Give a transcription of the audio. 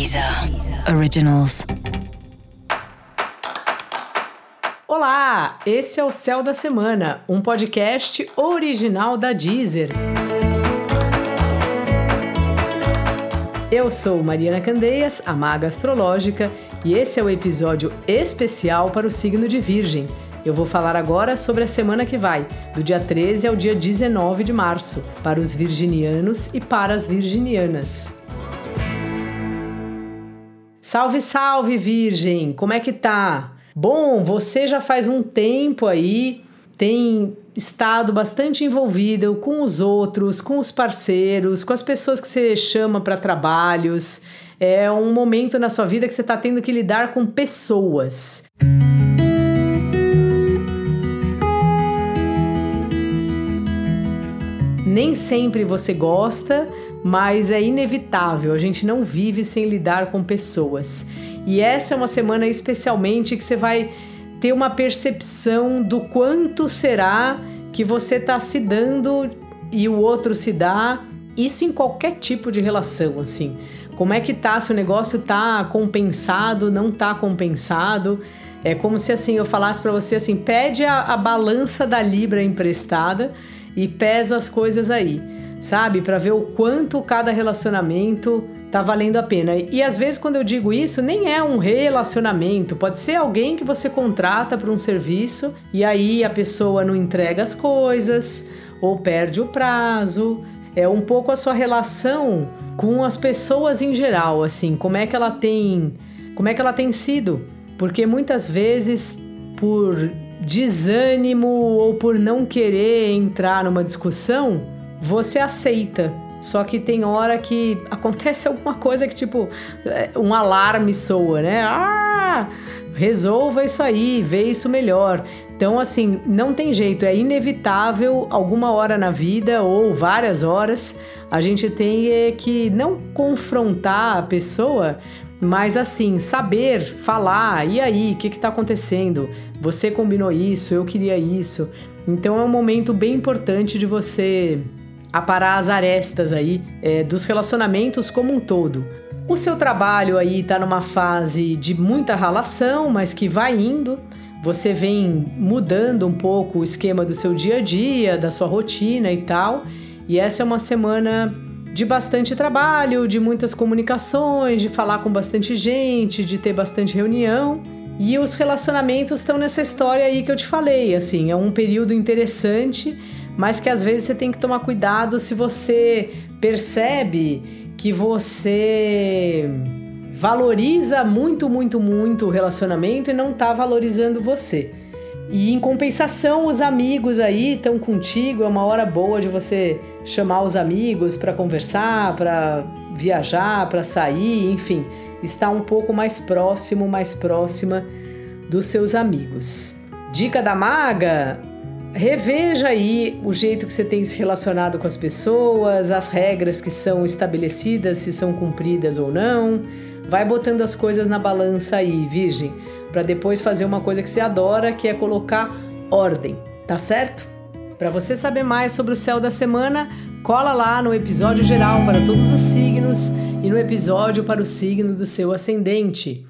Deezer Originals. Olá, esse é o Céu da Semana, um podcast original da Deezer. Eu sou Mariana Candeias, a maga astrológica, e esse é o episódio especial para o signo de Virgem. Eu vou falar agora sobre a semana que vai, do dia 13 ao dia 19 de março, para os virginianos e para as virginianas. Salve, salve, Virgem! Como é que tá? Bom, você já faz um tempo aí tem estado bastante envolvida com os outros, com os parceiros, com as pessoas que você chama para trabalhos. É um momento na sua vida que você está tendo que lidar com pessoas. Nem sempre você gosta, mas é inevitável, a gente não vive sem lidar com pessoas. E essa é uma semana especialmente que você vai ter uma percepção do quanto será que você está se dando e o outro se dá. Isso em qualquer tipo de relação, assim. Como é que tá? Se o negócio tá compensado, não tá compensado. É como se assim eu falasse para você assim: pede a, a balança da Libra emprestada e pesa as coisas aí sabe? Para ver o quanto cada relacionamento tá valendo a pena. E às vezes quando eu digo isso, nem é um relacionamento, pode ser alguém que você contrata para um serviço e aí a pessoa não entrega as coisas ou perde o prazo. É um pouco a sua relação com as pessoas em geral, assim, como é que ela tem, como é que ela tem sido? Porque muitas vezes por desânimo ou por não querer entrar numa discussão, você aceita. Só que tem hora que acontece alguma coisa que, tipo, é, um alarme soa, né? Ah! Resolva isso aí, vê isso melhor. Então, assim, não tem jeito, é inevitável alguma hora na vida ou várias horas a gente tem é, que não confrontar a pessoa, mas assim, saber falar, e aí, o que está acontecendo? Você combinou isso, eu queria isso. Então é um momento bem importante de você aparar as arestas aí é, dos relacionamentos como um todo. O seu trabalho aí está numa fase de muita relação, mas que vai indo. Você vem mudando um pouco o esquema do seu dia a dia, da sua rotina e tal. E essa é uma semana de bastante trabalho, de muitas comunicações, de falar com bastante gente, de ter bastante reunião. E os relacionamentos estão nessa história aí que eu te falei, assim, é um período interessante mas que às vezes você tem que tomar cuidado se você percebe que você valoriza muito, muito, muito o relacionamento e não tá valorizando você. E em compensação, os amigos aí estão contigo, é uma hora boa de você chamar os amigos para conversar, para viajar, para sair, enfim, estar um pouco mais próximo, mais próxima dos seus amigos. Dica da maga: reveja aí o jeito que você tem se relacionado com as pessoas, as regras que são estabelecidas, se são cumpridas ou não. Vai botando as coisas na balança aí, virgem, para depois fazer uma coisa que você adora, que é colocar ordem, tá certo? Para você saber mais sobre o céu da semana, cola lá no episódio geral para todos os signos e no episódio para o signo do seu ascendente.